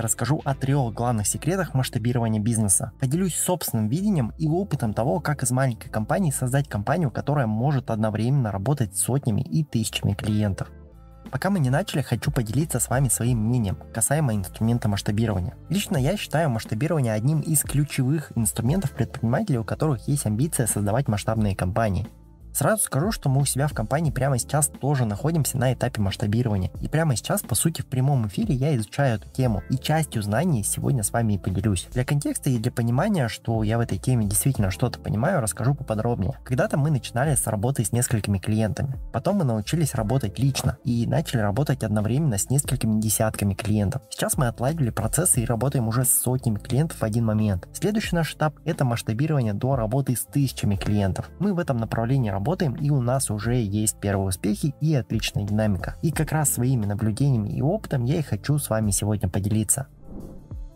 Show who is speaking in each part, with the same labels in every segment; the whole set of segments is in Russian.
Speaker 1: Я расскажу о трех главных секретах масштабирования бизнеса. Поделюсь собственным видением и опытом того, как из маленькой компании создать компанию, которая может одновременно работать с сотнями и тысячами клиентов. Пока мы не начали, хочу поделиться с вами своим мнением касаемо инструмента масштабирования. Лично я считаю масштабирование одним из ключевых инструментов предпринимателей, у которых есть амбиция создавать масштабные компании. Сразу скажу, что мы у себя в компании прямо сейчас тоже находимся на этапе масштабирования. И прямо сейчас, по сути, в прямом эфире я изучаю эту тему. И частью знаний сегодня с вами и поделюсь. Для контекста и для понимания, что я в этой теме действительно что-то понимаю, расскажу поподробнее. Когда-то мы начинали с работы с несколькими клиентами. Потом мы научились работать лично и начали работать одновременно с несколькими десятками клиентов. Сейчас мы отладили процессы и работаем уже с сотнями клиентов в один момент. Следующий наш этап – это масштабирование до работы с тысячами клиентов. Мы в этом направлении работаем, и у нас уже есть первые успехи и отличная динамика. И как раз своими наблюдениями и опытом я и хочу с вами сегодня поделиться.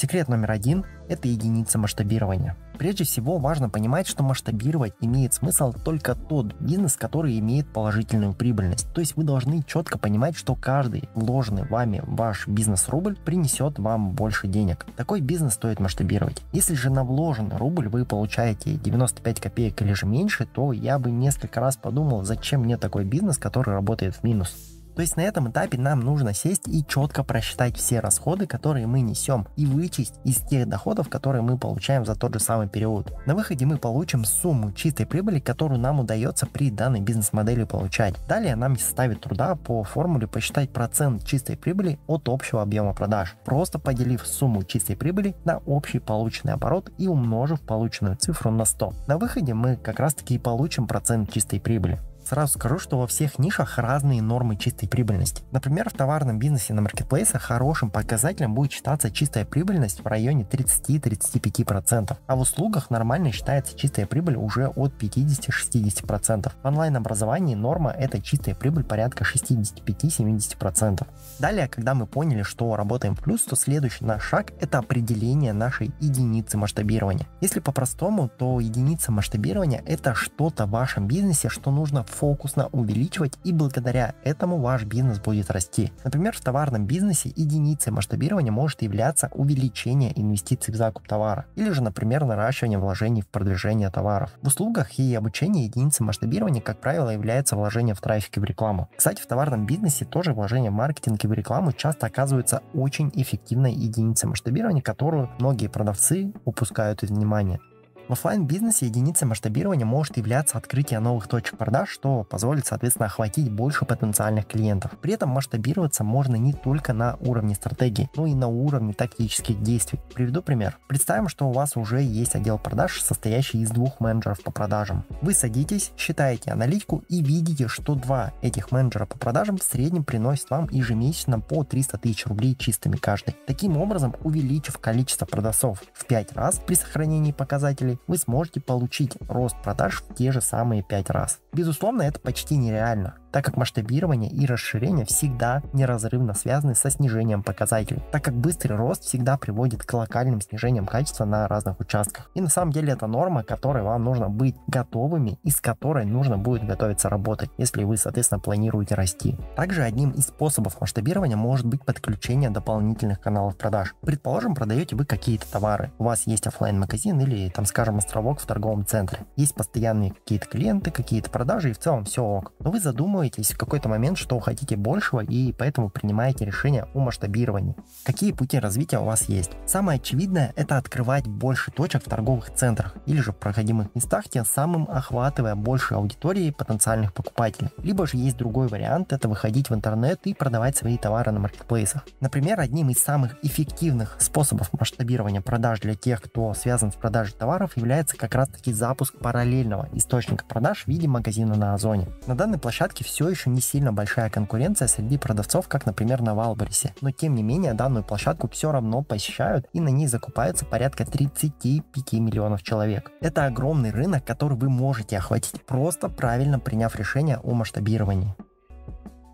Speaker 1: Секрет номер один – это единица масштабирования. Прежде всего важно понимать, что масштабировать имеет смысл только тот бизнес, который имеет положительную прибыльность. То есть вы должны четко понимать, что каждый вложенный вами ваш бизнес-рубль принесет вам больше денег. Такой бизнес стоит масштабировать. Если же на вложенный рубль вы получаете 95 копеек или же меньше, то я бы несколько раз подумал, зачем мне такой бизнес, который работает в минус. То есть на этом этапе нам нужно сесть и четко просчитать все расходы, которые мы несем, и вычесть из тех доходов, которые мы получаем за тот же самый период. На выходе мы получим сумму чистой прибыли, которую нам удается при данной бизнес-модели получать. Далее нам не составит труда по формуле посчитать процент чистой прибыли от общего объема продаж, просто поделив сумму чистой прибыли на общий полученный оборот и умножив полученную цифру на 100. На выходе мы как раз таки и получим процент чистой прибыли. Сразу скажу, что во всех нишах разные нормы чистой прибыльности. Например, в товарном бизнесе на маркетплейсах хорошим показателем будет считаться чистая прибыльность в районе 30-35%, а в услугах нормально считается чистая прибыль уже от 50-60%. В онлайн-образовании норма это чистая прибыль порядка 65-70%. Далее, когда мы поняли, что работаем в плюс, то следующий наш шаг это определение нашей единицы масштабирования. Если по-простому, то единица масштабирования это что-то в вашем бизнесе, что нужно фокусно увеличивать, и благодаря этому ваш бизнес будет расти. Например, в товарном бизнесе единицей масштабирования может являться увеличение инвестиций в закуп товара, или же, например, наращивание вложений в продвижение товаров. В услугах и обучении единицей масштабирования, как правило, является вложение в трафик и в рекламу. Кстати, в товарном бизнесе тоже вложение в маркетинг и в рекламу часто оказывается очень эффективной единицей масштабирования, которую многие продавцы упускают из внимания. В офлайн бизнесе единицей масштабирования может являться открытие новых точек продаж, что позволит, соответственно, охватить больше потенциальных клиентов. При этом масштабироваться можно не только на уровне стратегии, но и на уровне тактических действий. Приведу пример. Представим, что у вас уже есть отдел продаж, состоящий из двух менеджеров по продажам. Вы садитесь, считаете аналитику и видите, что два этих менеджера по продажам в среднем приносят вам ежемесячно по 300 тысяч рублей чистыми каждый. Таким образом, увеличив количество продавцов в 5 раз при сохранении показателей, вы сможете получить рост продаж в те же самые 5 раз. Безусловно, это почти нереально так как масштабирование и расширение всегда неразрывно связаны со снижением показателей, так как быстрый рост всегда приводит к локальным снижениям качества на разных участках. И на самом деле это норма, которой вам нужно быть готовыми и с которой нужно будет готовиться работать, если вы, соответственно, планируете расти. Также одним из способов масштабирования может быть подключение дополнительных каналов продаж. Предположим, продаете вы какие-то товары, у вас есть офлайн магазин или, там, скажем, островок в торговом центре. Есть постоянные какие-то клиенты, какие-то продажи и в целом все ок. Но вы задумываетесь задумываетесь в какой-то момент, что хотите большего, и поэтому принимаете решение о масштабировании. Какие пути развития у вас есть? Самое очевидное – это открывать больше точек в торговых центрах или же в проходимых местах, тем самым охватывая больше аудитории потенциальных покупателей. Либо же есть другой вариант – это выходить в интернет и продавать свои товары на маркетплейсах. Например, одним из самых эффективных способов масштабирования продаж для тех, кто связан с продажей товаров, является как раз таки запуск параллельного источника продаж в виде магазина на Озоне. На данной площадке все еще не сильно большая конкуренция среди продавцов, как, например, на Валбересе. Но тем не менее, данную площадку все равно посещают и на ней закупаются порядка 35 миллионов человек. Это огромный рынок, который вы можете охватить, просто правильно приняв решение о масштабировании.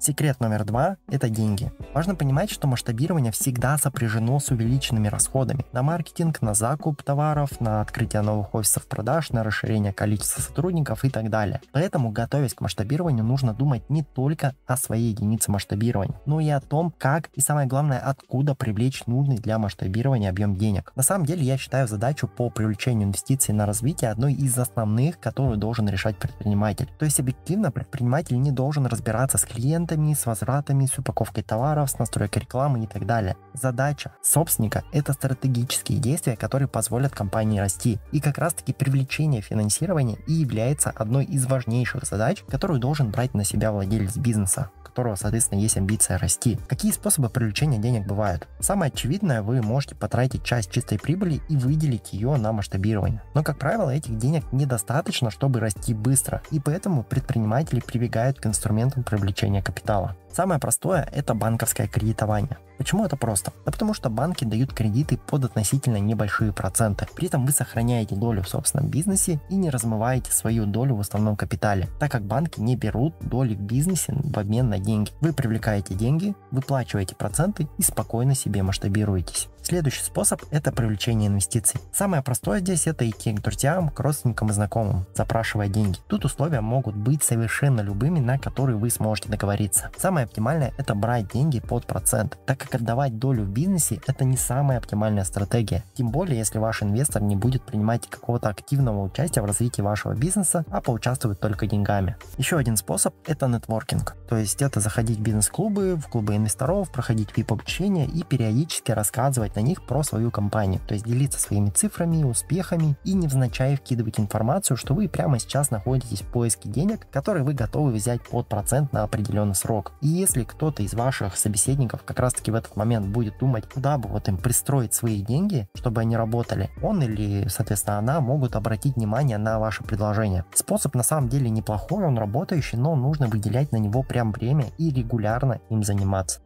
Speaker 1: Секрет номер два – это деньги. Важно понимать, что масштабирование всегда сопряжено с увеличенными расходами на маркетинг, на закуп товаров, на открытие новых офисов продаж, на расширение количества сотрудников и так далее. Поэтому, готовясь к масштабированию, нужно думать не только о своей единице масштабирования, но и о том, как и самое главное, откуда привлечь нужный для масштабирования объем денег. На самом деле, я считаю задачу по привлечению инвестиций на развитие одной из основных, которую должен решать предприниматель. То есть объективно предприниматель не должен разбираться с клиентом, клиентами, с возвратами, с упаковкой товаров, с настройкой рекламы и так далее. Задача собственника – это стратегические действия, которые позволят компании расти. И как раз таки привлечение финансирования и является одной из важнейших задач, которую должен брать на себя владелец бизнеса которого, соответственно, есть амбиция расти. Какие способы привлечения денег бывают? Самое очевидное, вы можете потратить часть чистой прибыли и выделить ее на масштабирование. Но, как правило, этих денег недостаточно, чтобы расти быстро, и поэтому предприниматели прибегают к инструментам привлечения капитала. Самое простое – это банковское кредитование. Почему это просто? Да потому что банки дают кредиты под относительно небольшие проценты. При этом вы сохраняете долю в собственном бизнесе и не размываете свою долю в основном капитале, так как банки не берут доли в бизнесе в обмен на деньги. Вы привлекаете деньги, выплачиваете проценты и спокойно себе масштабируетесь. Следующий способ – это привлечение инвестиций. Самое простое здесь – это идти к друзьям, к родственникам и знакомым, запрашивая деньги. Тут условия могут быть совершенно любыми, на которые вы сможете договориться. Самое оптимальное – это брать деньги под процент, так как отдавать долю в бизнесе – это не самая оптимальная стратегия. Тем более, если ваш инвестор не будет принимать какого-то активного участия в развитии вашего бизнеса, а поучаствует только деньгами. Еще один способ – это нетворкинг. То есть это заходить в бизнес-клубы, в клубы инвесторов, проходить VIP-обучение и периодически рассказывать на них про свою компанию, то есть делиться своими цифрами, успехами и невзначай вкидывать информацию, что вы прямо сейчас находитесь в поиске денег, которые вы готовы взять под процент на определенный срок. И если кто-то из ваших собеседников как раз таки в этот момент будет думать, куда бы вот им пристроить свои деньги, чтобы они работали, он или, соответственно, она могут обратить внимание на ваше предложение. Способ на самом деле неплохой, он работающий, но нужно выделять на него прям время и регулярно им заниматься.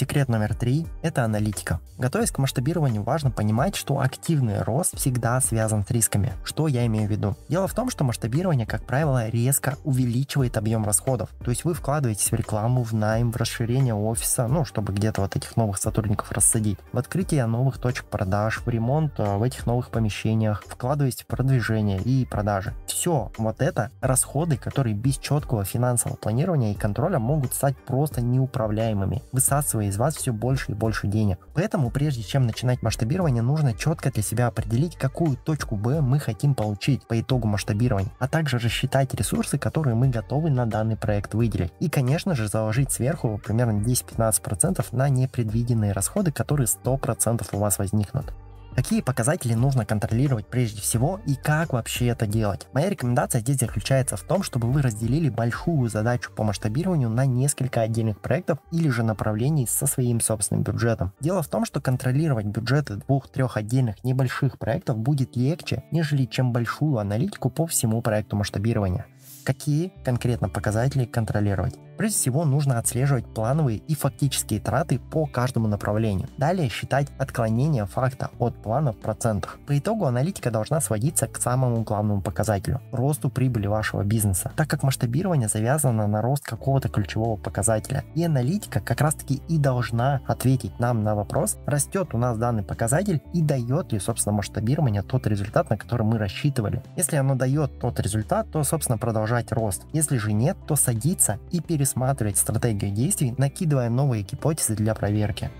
Speaker 1: Секрет номер три – это аналитика. Готовясь к масштабированию, важно понимать, что активный рост всегда связан с рисками. Что я имею в виду? Дело в том, что масштабирование, как правило, резко увеличивает объем расходов. То есть вы вкладываетесь в рекламу, в найм, в расширение офиса, ну, чтобы где-то вот этих новых сотрудников рассадить, в открытие новых точек продаж, в ремонт э, в этих новых помещениях, вкладываетесь в продвижение и продажи. Все вот это расходы, которые без четкого финансового планирования и контроля могут стать просто неуправляемыми, высасывая из вас все больше и больше денег. Поэтому, прежде чем начинать масштабирование, нужно четко для себя определить, какую точку Б мы хотим получить по итогу масштабирования, а также рассчитать ресурсы, которые мы готовы на данный проект выделить. И, конечно же, заложить сверху примерно 10-15% на непредвиденные расходы, которые 100% у вас возникнут. Какие показатели нужно контролировать прежде всего и как вообще это делать? Моя рекомендация здесь заключается в том, чтобы вы разделили большую задачу по масштабированию на несколько отдельных проектов или же направлений со своим собственным бюджетом. Дело в том, что контролировать бюджеты двух-трех отдельных небольших проектов будет легче, нежели чем большую аналитику по всему проекту масштабирования. Какие конкретно показатели контролировать? Прежде всего нужно отслеживать плановые и фактические траты по каждому направлению. Далее считать отклонение факта от плана в процентах. По итогу аналитика должна сводиться к самому главному показателю – росту прибыли вашего бизнеса, так как масштабирование завязано на рост какого-то ключевого показателя. И аналитика как раз таки и должна ответить нам на вопрос, растет у нас данный показатель и дает ли, собственно, масштабирование тот результат, на который мы рассчитывали. Если оно дает тот результат, то, собственно, продолжать рост. Если же нет, то садиться и пересмотреть пересматривать стратегию действий, накидывая новые гипотезы для проверки.